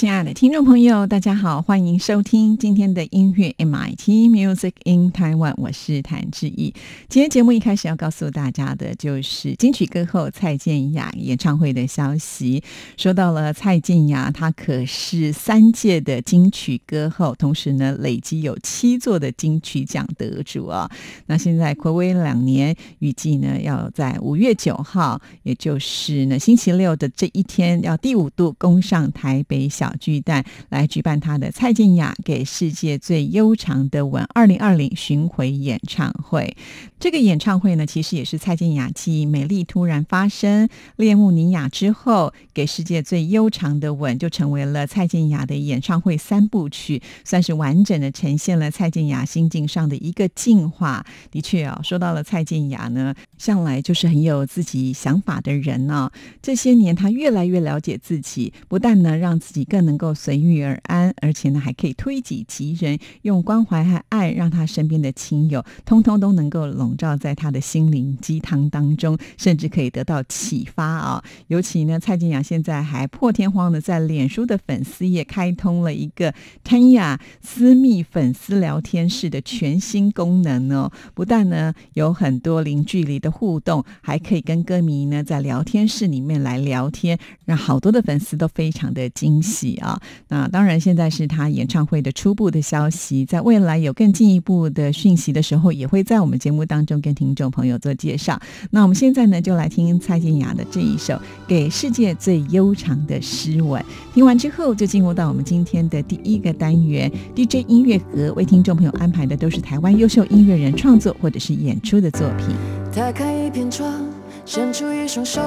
亲爱的听众朋友，大家好，欢迎收听今天的音乐 MIT Music in Taiwan，我是谭志毅。今天节目一开始要告诉大家的就是金曲歌后蔡健雅演唱会的消息。说到了蔡健雅，她可是三届的金曲歌后，同时呢累积有七座的金曲奖得主啊。那现在暌违两年，预计呢要在五月九号，也就是呢星期六的这一天，要第五度攻上台北小。巨蛋来举办他的蔡健雅给世界最悠长的吻二零二零巡回演唱会。这个演唱会呢，其实也是蔡健雅继《美丽突然发生》《列慕尼亚》之后，给世界最悠长的吻，就成为了蔡健雅的演唱会三部曲，算是完整的呈现了蔡健雅心境上的一个进化。的确啊，说到了蔡健雅呢，向来就是很有自己想法的人呢。这些年，他越来越了解自己，不但呢让自己更能够随遇而安，而且呢还可以推己及人，用关怀和爱，让他身边的亲友通通都能够笼。罩在他的心灵鸡汤当中，甚至可以得到启发啊！尤其呢，蔡健雅现在还破天荒的在脸书的粉丝页开通了一个 Tanya 私密粉丝聊天室的全新功能哦。不但呢有很多零距离的互动，还可以跟歌迷呢在聊天室里面来聊天，让好多的粉丝都非常的惊喜啊！那当然，现在是他演唱会的初步的消息，在未来有更进一步的讯息的时候，也会在我们节目当。中跟听众朋友做介绍，那我们现在呢就来听蔡健雅的这一首《给世界最悠长的诗吻》。听完之后，就进入到我们今天的第一个单元 DJ 音乐盒，为听众朋友安排的都是台湾优秀音乐人创作或者是演出的作品。打开一片窗，伸出一双手，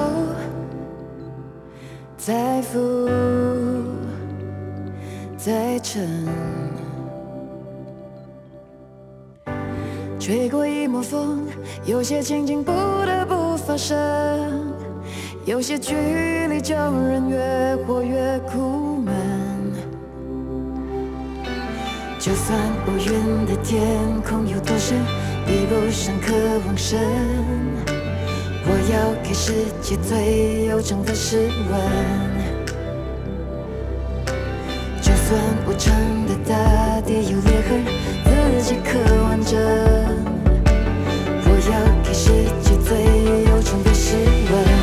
在浮再沉。吹过一抹风，有些情景不得不发生，有些距离叫人越活越苦闷。就算乌云的天空有多深，比不上渴望深。我要给世界最悠长的诗吻。就算无常的大地有裂痕，自己渴望着。要给世界最悠长的诗文。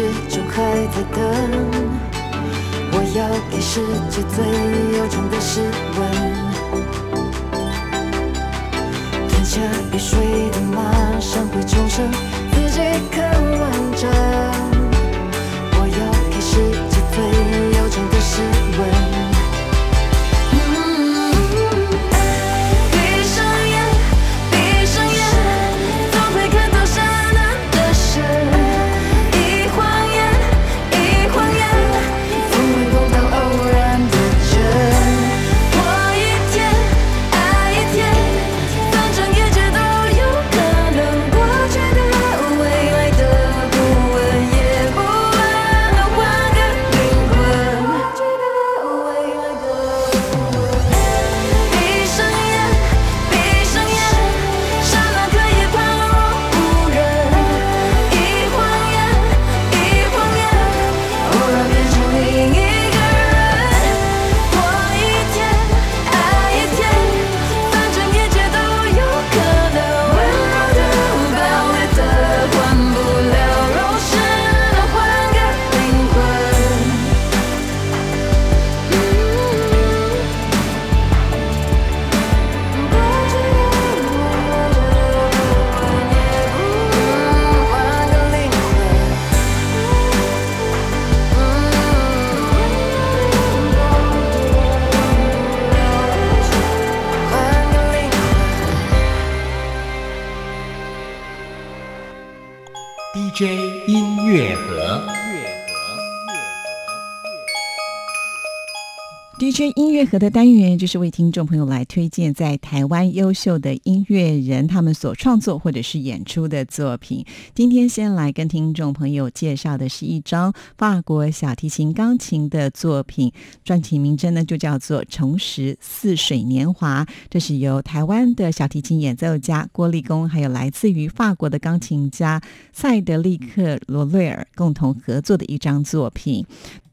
始终还在等我要给世界最悠长的诗吻吞下雨水的马上会重生自己可 DJ 音乐盒的单元就是为听众朋友来推荐在台湾优秀的音乐人他们所创作或者是演出的作品。今天先来跟听众朋友介绍的是一张法国小提琴钢琴的作品，专辑名称呢就叫做《重拾似水年华》。这是由台湾的小提琴演奏家郭立功，还有来自于法国的钢琴家塞德利克·罗瑞尔共同合作的一张作品。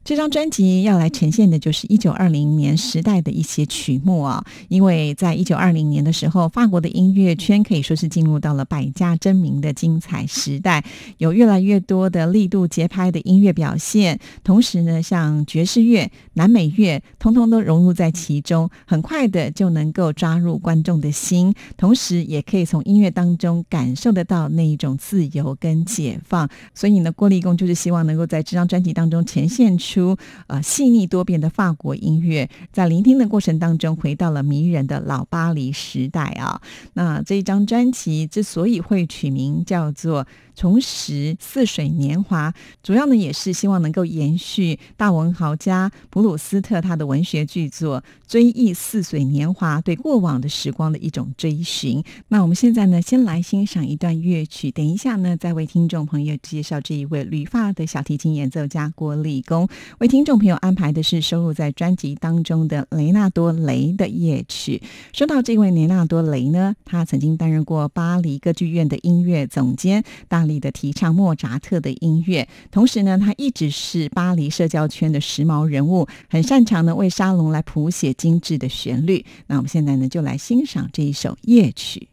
这张专辑要来呈现的就是一九二零年时代的一些曲目啊，因为在一九二零年的时候，法国的音乐圈可以说是进入到了百家争鸣的精彩时代，有越来越多的力度节拍的音乐表现，同时呢，像爵士乐、南美乐，通通都融入在其中，很快的就能够抓入观众的心，同时也可以从音乐当中感受得到那一种自由跟解放。所以呢，郭立功就是希望能够在这张专辑当中呈现出。出呃细腻多变的法国音乐，在聆听的过程当中，回到了迷人的老巴黎时代啊。那这一张专辑之所以会取名叫做《重拾似水年华》，主要呢也是希望能够延续大文豪家普鲁斯特他的文学巨作《追忆似水年华》对过往的时光的一种追寻。那我们现在呢，先来欣赏一段乐曲，等一下呢，再为听众朋友介绍这一位旅发的小提琴演奏家郭立功。为听众朋友安排的是收录在专辑当中的雷纳多·雷的夜曲。说到这位雷纳多·雷呢，他曾经担任过巴黎歌剧院的音乐总监，大力的提倡莫扎特的音乐。同时呢，他一直是巴黎社交圈的时髦人物，很擅长呢为沙龙来谱写精致的旋律。那我们现在呢，就来欣赏这一首夜曲。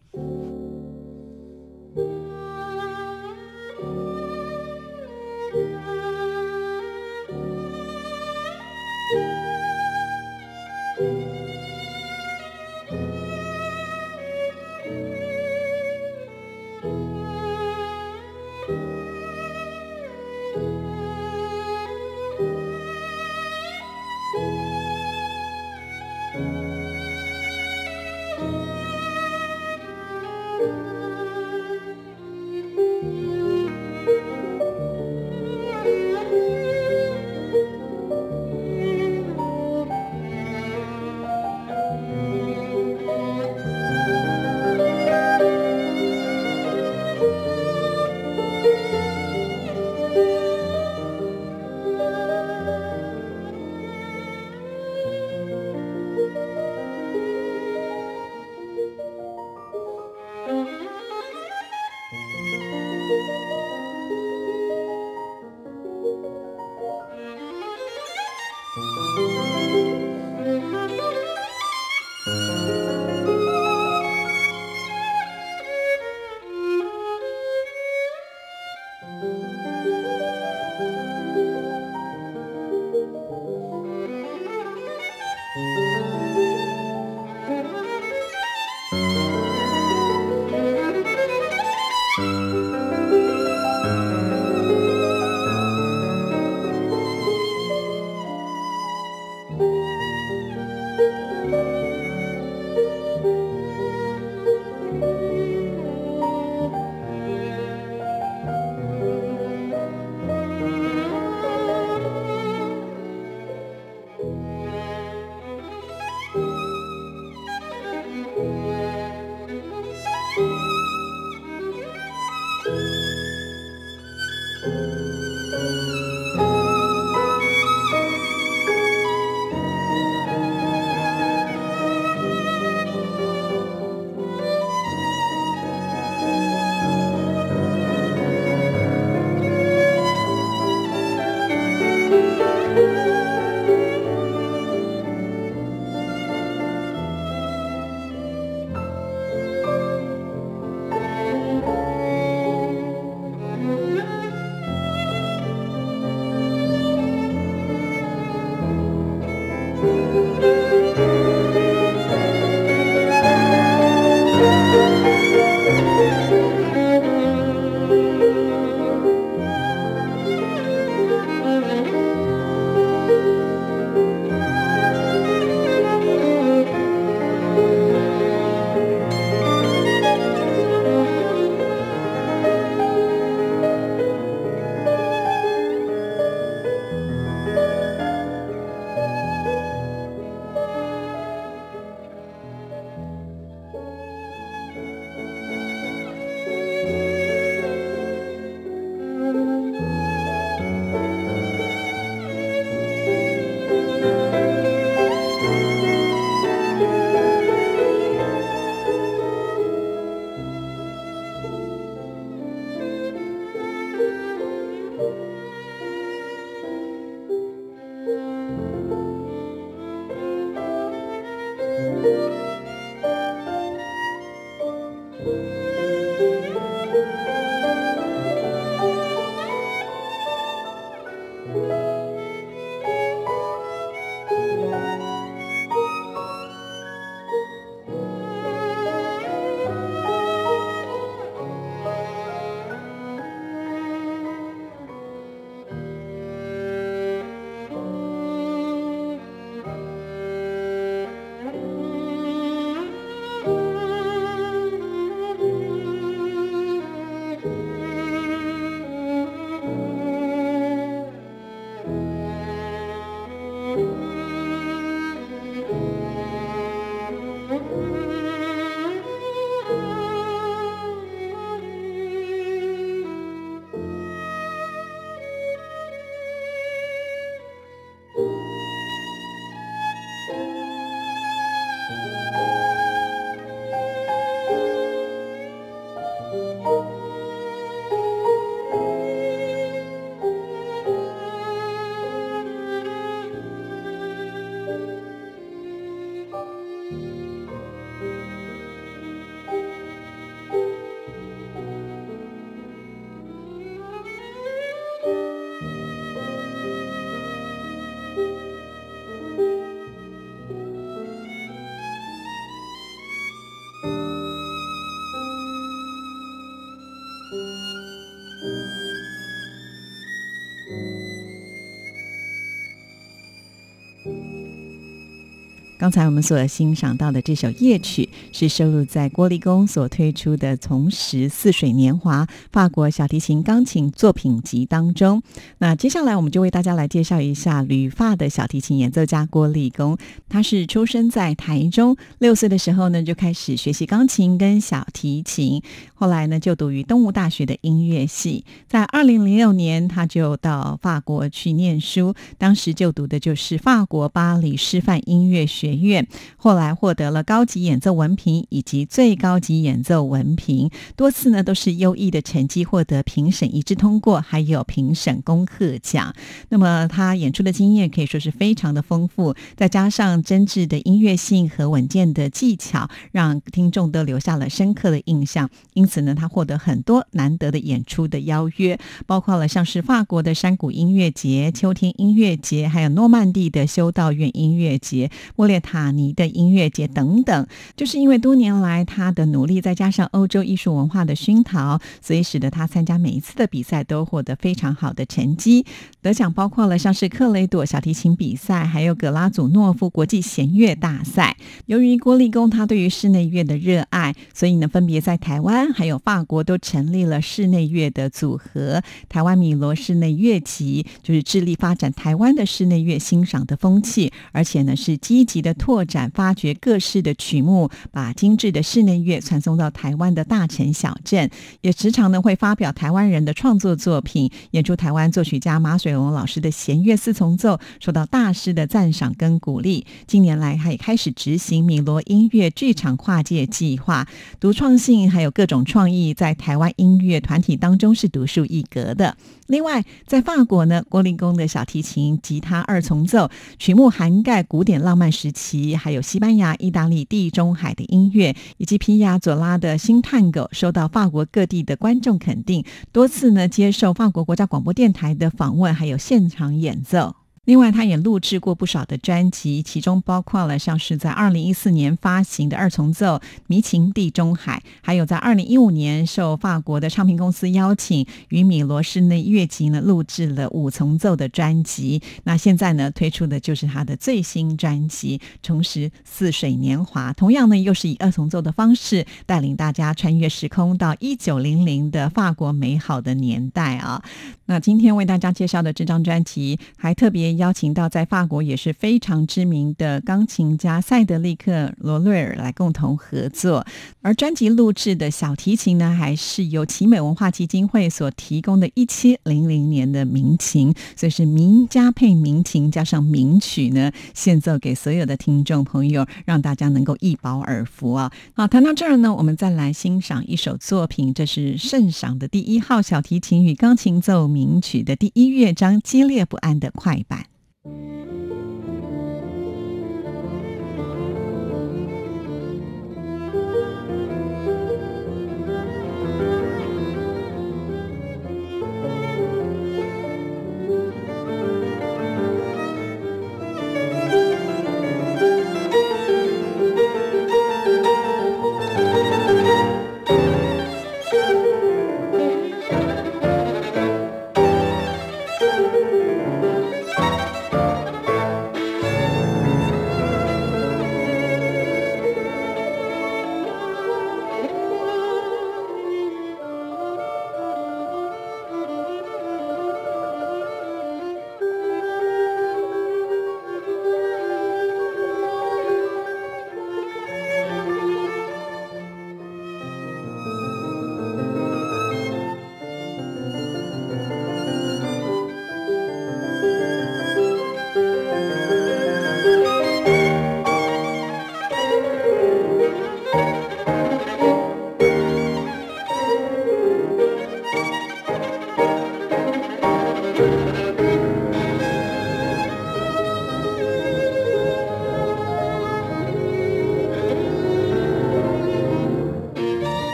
刚才我们所欣赏到的这首夜曲，是收录在郭立功所推出的《从时似水年华》法国小提琴钢琴作品集当中。那接下来我们就为大家来介绍一下旅法的小提琴演奏家郭立功。他是出生在台中，六岁的时候呢就开始学习钢琴跟小提琴，后来呢就读于东吴大学的音乐系。在二零零六年，他就到法国去念书，当时就读的就是法国巴黎师范音乐学。院后来获得了高级演奏文凭以及最高级演奏文凭，多次呢都是优异的成绩获得评审一致通过，还有评审恭贺奖。那么他演出的经验可以说是非常的丰富，再加上真挚的音乐性和稳健的技巧，让听众都留下了深刻的印象。因此呢，他获得很多难得的演出的邀约，包括了像是法国的山谷音乐节、秋天音乐节，还有诺曼底的修道院音乐节。莫列塔尼的音乐节等等，就是因为多年来他的努力，再加上欧洲艺术文化的熏陶，所以使得他参加每一次的比赛都获得非常好的成绩。得奖包括了像是克雷朵小提琴比赛，还有格拉祖诺夫国际弦乐大赛。由于郭立功他对于室内乐的热爱，所以呢，分别在台湾还有法国都成立了室内乐的组合。台湾米罗室内乐集就是致力发展台湾的室内乐欣赏的风气，而且呢是积极。的拓展、发掘各式的曲目，把精致的室内乐传送到台湾的大城小镇，也时常呢会发表台湾人的创作作品，演出台湾作曲家马水龙老师的弦乐四重奏，受到大师的赞赏跟鼓励。近年来，他也开始执行米罗音乐剧场跨界计划，独创性还有各种创意，在台湾音乐团体当中是独树一格的。另外，在法国呢，郭立功的小提琴、吉他二重奏曲目涵盖古典浪漫时期，还有西班牙、意大利、地中海的音乐，以及皮亚佐拉的新探戈，受到法国各地的观众肯定，多次呢接受法国国家广播电台的访问，还有现场演奏。另外，他也录制过不少的专辑，其中包括了像是在二零一四年发行的二重奏《迷情地中海》，还有在二零一五年受法国的唱片公司邀请，与米罗室内乐集呢录制了五重奏的专辑。那现在呢推出的就是他的最新专辑《重拾似水年华》，同样呢又是以二重奏的方式带领大家穿越时空到一九零零的法国美好的年代啊。那今天为大家介绍的这张专辑还特别。邀请到在法国也是非常知名的钢琴家塞德利克·罗瑞尔来共同合作，而专辑录制的小提琴呢，还是由奇美文化基金会所提供的一七零零年的民琴，所以是名家配民琴加上名曲呢，献奏给所有的听众朋友，让大家能够一饱耳福啊！好，谈到这儿呢，我们再来欣赏一首作品，这是圣赏的第一号小提琴与钢琴奏鸣曲的第一乐章，激烈不安的快板。Música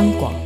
央广，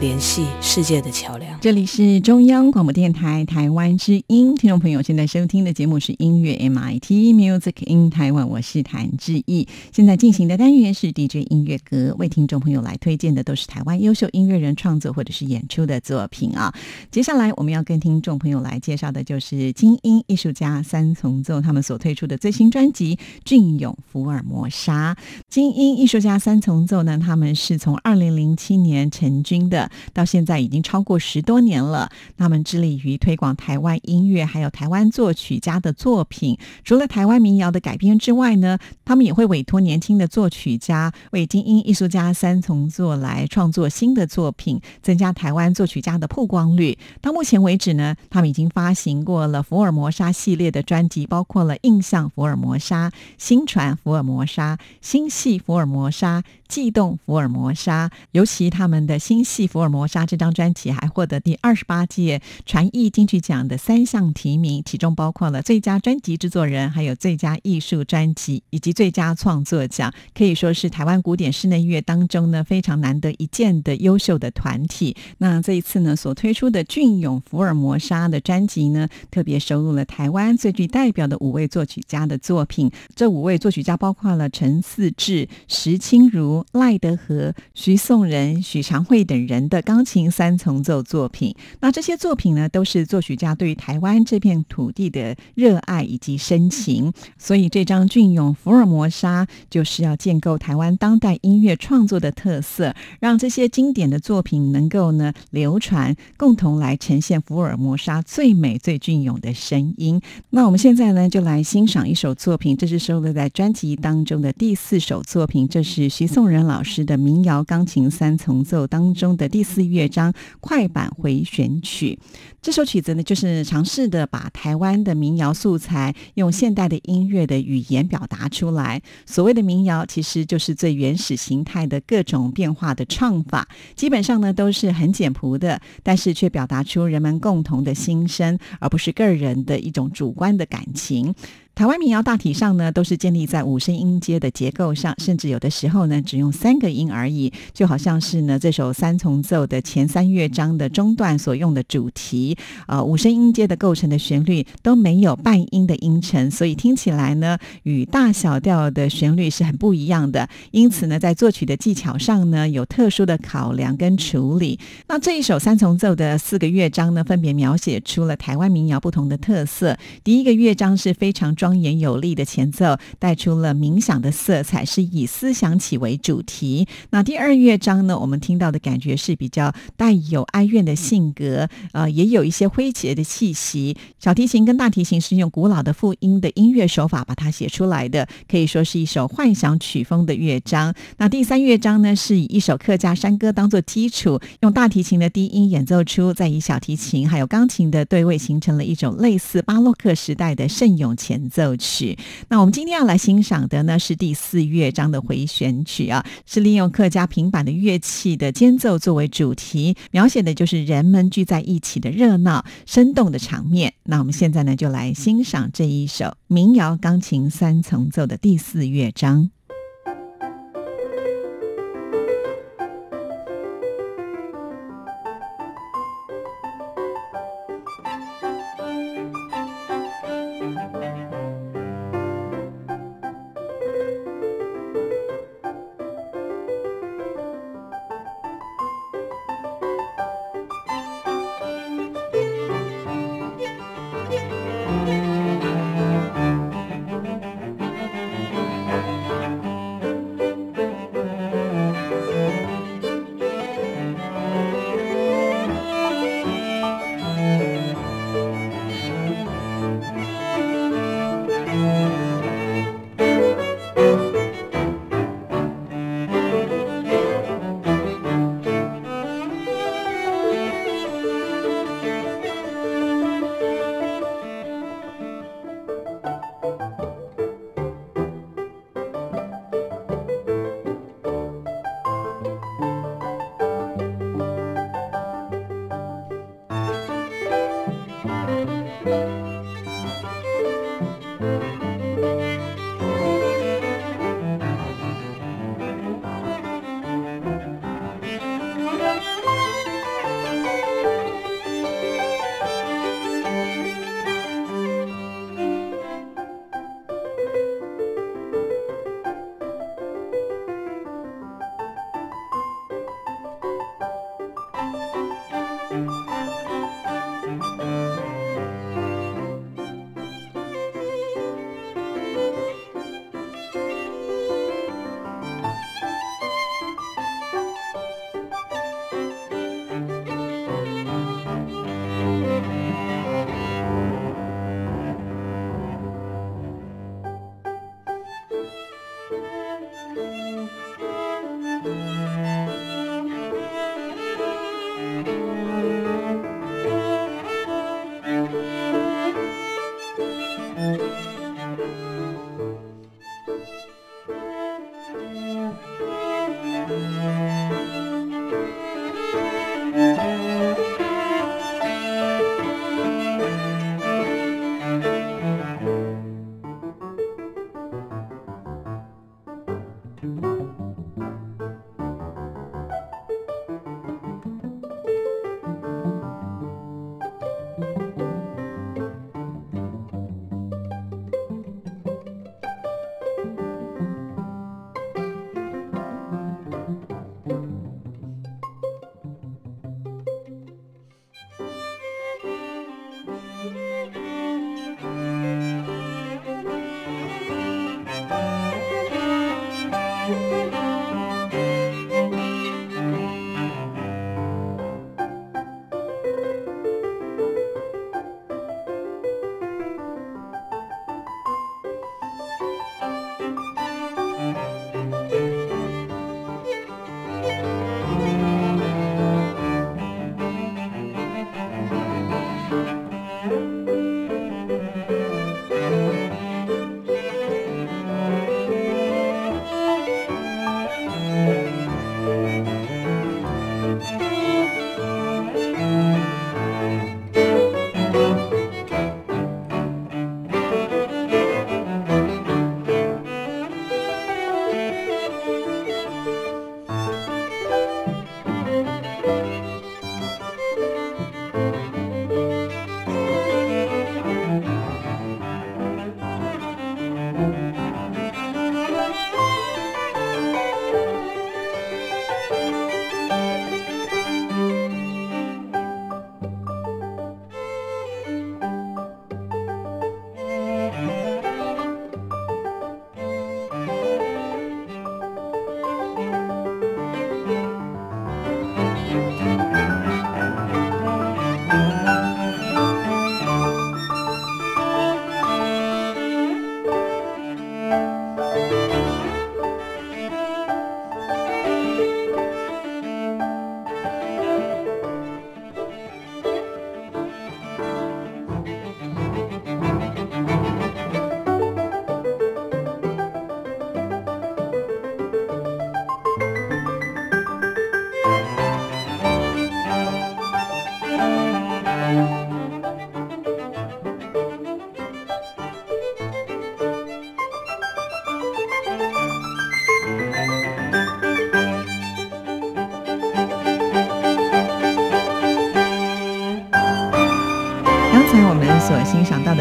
联系世界的桥梁。这里是中央广播电台台湾之音，听众朋友现在收听的节目是音乐 MIT Music in 台湾，我是谭志毅。现在进行的单元是 DJ 音乐阁，为听众朋友来推荐的都是台湾优秀音乐人创作或者是演出的作品啊。接下来我们要跟听众朋友来介绍的就是精英艺术家三重奏他们所推出的最新专辑《俊勇福尔摩沙》。精英艺术家三重奏呢，他们是从二零零七年成军的，到现在已经超过十多年了。他们致力于推广台湾音乐，还有台湾作曲家的作品。除了台湾民谣的改编之外呢，他们也会委托年轻的作曲家为精英艺术家三重奏来创作新的作品，增加台湾作曲家的曝光率。到目前为止呢，他们已经发行过了福尔摩沙系列的专辑，包括了印象福尔摩沙、新传福尔摩沙、新系福尔摩沙、悸动福尔摩沙。尤其他们的新系福福尔摩沙这张专辑还获得第二十八届传艺金曲奖的三项提名，其中包括了最佳专辑制作人、还有最佳艺术专辑以及最佳创作奖，可以说是台湾古典室内乐当中呢非常难得一见的优秀的团体。那这一次呢所推出的俊勇福尔摩沙的专辑呢，特别收录了台湾最具代表的五位作曲家的作品。这五位作曲家包括了陈四志、石清如、赖德和、徐颂仁、许长惠等人 的钢琴三重奏作品。那这些作品呢，都是作曲家对于台湾这片土地的热爱以及深情。所以这张俊勇福尔摩沙就是要建构台湾当代音乐创作的特色，让这些经典的作品能够呢流传，共同来呈现福尔摩沙最美最隽永的声音。那我们现在呢，就来欣赏一首作品，这是收录在专辑当中的第四首作品，这是徐颂仁老师的民谣钢琴三重奏当中的第第四乐章快板回旋曲。这首曲子呢，就是尝试的把台湾的民谣素材用现代的音乐的语言表达出来。所谓的民谣，其实就是最原始形态的各种变化的唱法，基本上呢都是很简朴的，但是却表达出人们共同的心声，而不是个人的一种主观的感情。台湾民谣大体上呢，都是建立在五声音阶的结构上，甚至有的时候呢，只用三个音而已，就好像是呢这首三重奏的前三乐章的中段所用的主题，呃，五声音阶的构成的旋律都没有半音的音程，所以听起来呢，与大小调的旋律是很不一样的。因此呢，在作曲的技巧上呢，有特殊的考量跟处理。那这一首三重奏的四个乐章呢，分别描写出了台湾民谣不同的特色。第一个乐章是非常庄庄严有力的前奏，带出了冥想的色彩，是以思想起为主题。那第二乐章呢，我们听到的感觉是比较带有哀怨的性格，呃，也有一些诙谐的气息。小提琴跟大提琴是用古老的复音的音乐手法把它写出来的，可以说是一首幻想曲风的乐章。那第三乐章呢，是以一首客家山歌当做基础，用大提琴的低音演奏出，再以小提琴还有钢琴的对位，形成了一种类似巴洛克时代的圣咏前奏曲。那我们今天要来欣赏的呢，是第四乐章的回旋曲啊，是利用客家平板的乐器的间奏作为主题，描写的就是人们聚在一起的热闹、生动的场面。那我们现在呢，就来欣赏这一首民谣钢琴三重奏的第四乐章。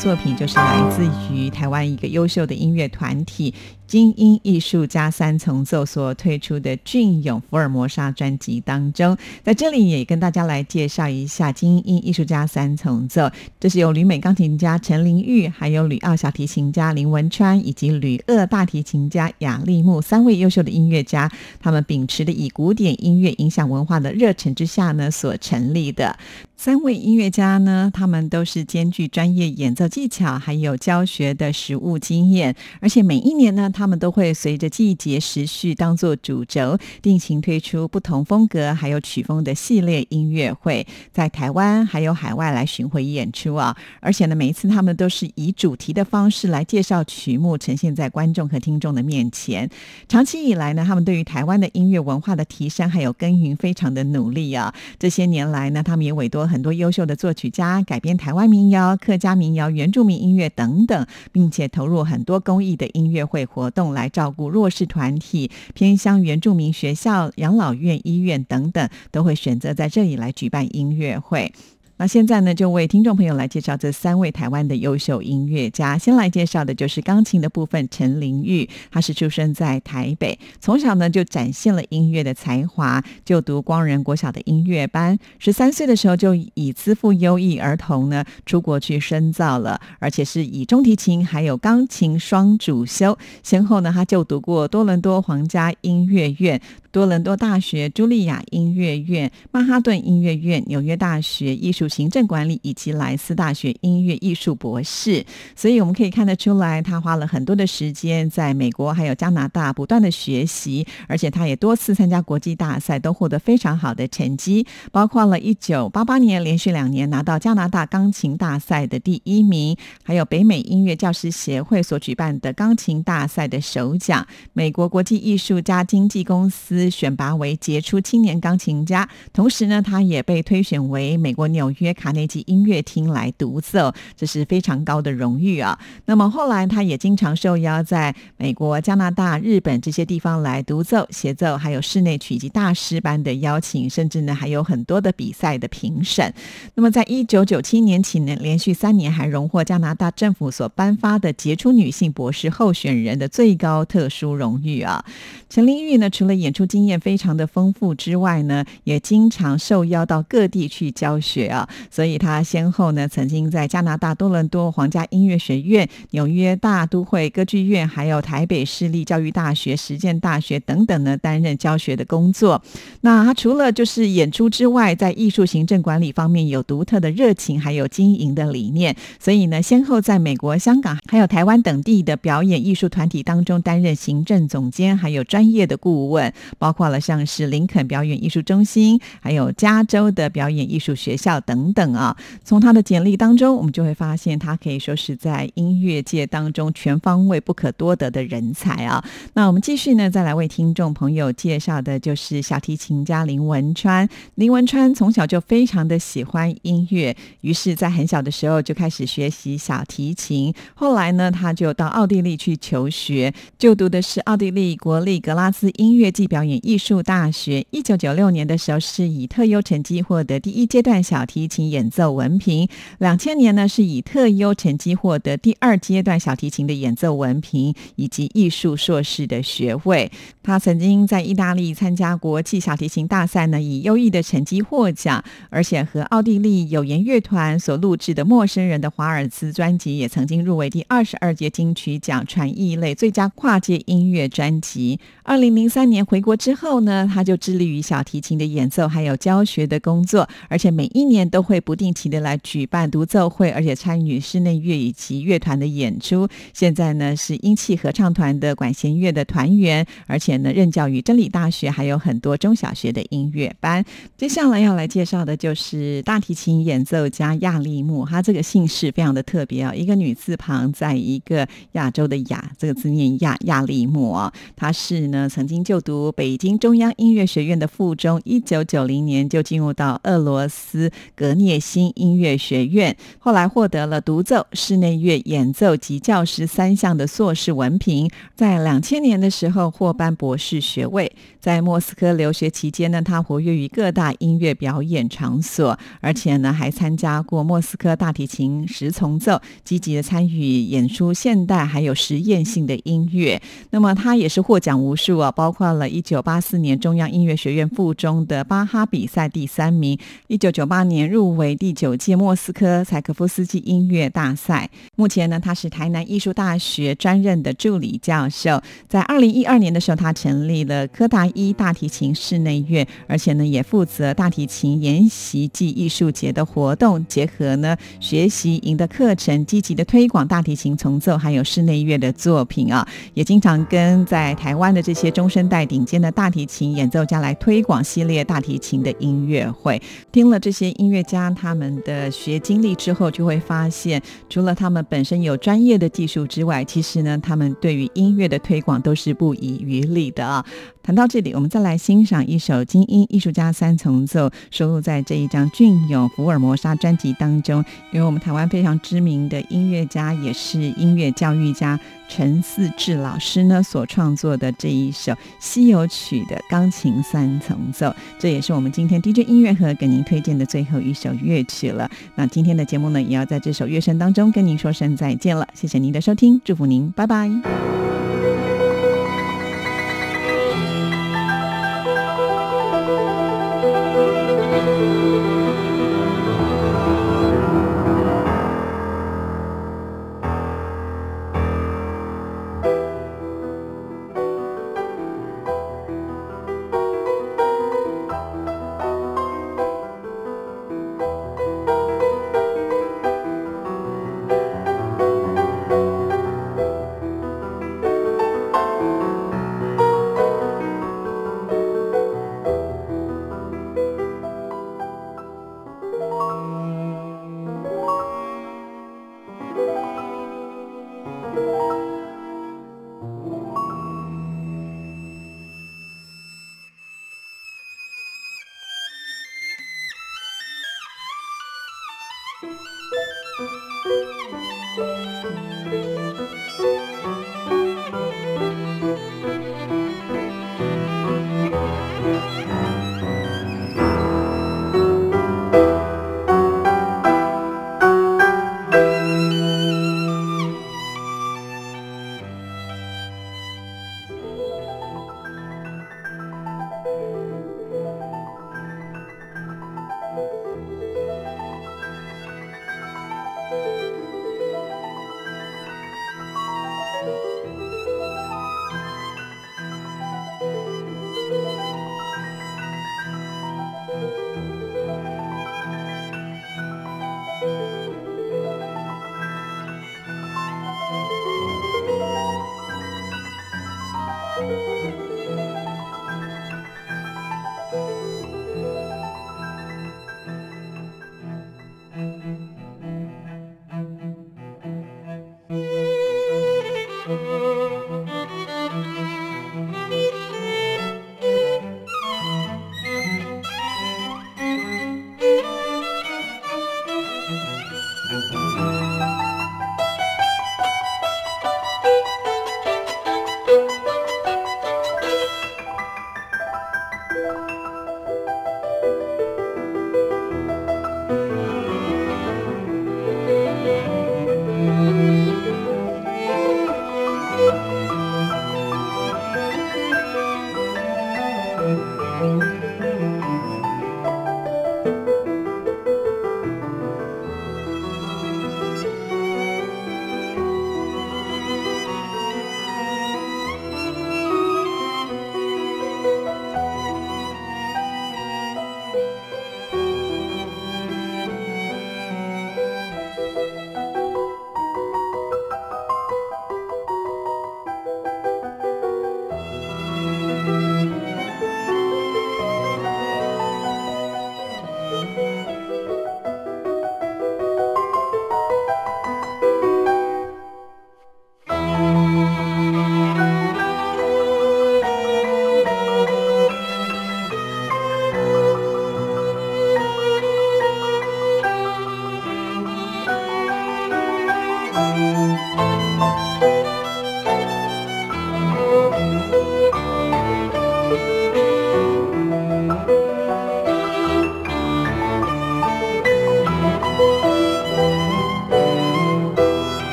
作品，就是来自于台湾一个优秀的音乐团体精英艺术家三重奏所推出的《俊勇福尔摩沙》专辑当中。在这里也跟大家来介绍一下精英艺术家三重奏，这是由旅美钢琴家陈玲玉，还有吕奥小提琴家林文川，以及吕鄂大提琴家雅丽木三位优秀的音乐家，他们秉持的以古典音乐影响文化的热忱之下呢，所成立的。三位音乐家呢，他们都是兼具专业演奏技巧，还有教学的实务经验，而且每一年呢，他们都会随着季节时序当做主轴，定期推出不同风格还有曲风的系列音乐会，在台湾还有海外来巡回演出啊！而且呢，每一次他们都是以主题的方式来介绍曲目，呈现在观众和听众的面前。长期以来呢，他们对于台湾的音乐文化的提升还有耕耘，非常的努力啊！这些年来呢，他们也委托很多优秀的作曲家改编台湾民谣、客家民谣、原住民音乐等等，并且投入很多公益的音乐会活动来照顾弱势团体、偏乡原住民学校、养老院、医院等等，都会选择在这里来举办音乐会。那现在呢，就为听众朋友来介绍这三位台湾的优秀音乐家。先来介绍的就是钢琴的部分，陈玲玉，她是出生在台北，从小呢就展现了音乐的才华，就读光仁国小的音乐班。十三岁的时候就以资赋优异儿童呢出国去深造了，而且是以中提琴还有钢琴双主修。先后呢，他就读过多伦多皇家音乐院。多伦多大学茱莉亚音乐院、曼哈顿音乐院、纽约大学艺术行政管理以及莱斯大学音乐艺术博士。所以我们可以看得出来，他花了很多的时间在美国还有加拿大不断的学习，而且他也多次参加国际大赛，都获得非常好的成绩，包括了一九八八年连续两年拿到加拿大钢琴大赛的第一名，还有北美音乐教师协会所举办的钢琴大赛的首奖，美国国际艺术家经纪公司选拔为杰出青年钢琴家，同时呢，他也被推选为美国纽约卡内基音乐厅来独奏，这是非常高的荣誉啊。那么后来他也经常受邀在美国、加拿大、日本这些地方来独奏、协奏，还有室内曲以及大师班的邀请，甚至呢还有很多的比赛的评审。那么在一九九七年起呢，连续三年还荣获加拿大政府所颁发的杰出女性博士候选人的最高特殊荣誉啊。陈玲玉呢，除了演出经验非常的丰富之外呢，也经常受邀到各地去教学啊。所以她先后呢，曾经在加拿大多伦多皇家音乐学院、纽约大都会歌剧院，还有台北市立教育大学、实践大学等等呢，担任教学的工作。那她除了就是演出之外，在艺术行政管理方面有独特的热情，还有经营的理念。所以呢，先后在美国、香港还有台湾等地的表演艺术团体当中担任行政总监，还有专专业的顾问，包括了像是林肯表演艺术中心，还有加州的表演艺术学校等等啊。从他的简历当中，我们就会发现他可以说是在音乐界当中全方位不可多得的人才啊。那我们继续呢，再来为听众朋友介绍的就是小提琴家林文川。林文川从小就非常的喜欢音乐，于是，在很小的时候就开始学习小提琴。后来呢，他就到奥地利去求学，就读的是奥地利国立格拉斯音乐暨表演艺术大学。一九九六年的时候，是以特优成绩获得第一阶段小提琴演奏文凭。两千年呢，是以特优成绩获得第二阶段小提琴的演奏文凭以及艺术硕士的学位。他曾经在意大利参加国际小提琴大赛呢，以优异的成绩获奖，而且和奥地利有言乐团所录制的《陌生人的华尔兹》专辑也曾经入围第二十二届金曲奖传艺类最佳跨界音乐专辑。二零零三年回国之后呢，他就致力于小提琴的演奏还有教学的工作，而且每一年都会不定期的来举办独奏会，而且参与室内乐以及乐团的演出。现在呢是音器合唱团的管弦乐的团员，而且呢任教于真理大学，还有很多中小学的音乐班。接下来要来介绍的就是大提琴演奏家亚利木，他这个姓氏非常的特别啊，一个女字旁，在一个亚洲的亚，这个字念亚亚利木啊。他是呢曾经就读北京中央音乐学院的附中，一九九零年就进入到俄罗斯格涅辛音乐学院，后来获得了独奏、室内乐演奏及教师三项的硕士文凭，在两千年的时候获颁博士学位。在莫斯科留学期间呢，他活跃于各大音乐表演场所，而且呢还参加过莫斯科大提琴十重奏，积极的参与演出现代还有实验性的音乐。那么他也是获奖无数啊，包括了一九八四年中央音乐学院附中的巴哈比赛第三名，一九九八年入围第九届莫斯科柴可夫斯基音乐大赛。目前呢，他是台南艺术大学专任的助理教授。在二零一二年的时候，他成立了科大一大提琴室内乐，而且呢也负责大提琴研习暨艺术节的活动，结合呢学习营的课程，积极的推广大提琴重奏还有室内乐的作品啊，也经常跟在台湾的这些中生代顶尖的大提琴演奏家来推广系列大提琴的音乐会。听了这些音乐家他们的学经历之后，就会发现，除了他们本身有专业的技术之外，其实呢，他们对于音乐的推广都是不遗余力的啊。谈到这里，我们再来欣赏一首精英艺术家三重奏，收录在这一张《俊勇福尔摩沙》专辑当中，由我们台湾非常知名的音乐家，也是音乐教育家陈四志老师呢所创作的这一首《西游曲》的钢琴三重奏。这也是我们今天 DJ 音乐盒给您推荐的最后一首乐曲了。那今天的节目呢，也要在这首乐声当中跟您说声再见了。谢谢您的收听，祝福您，拜拜。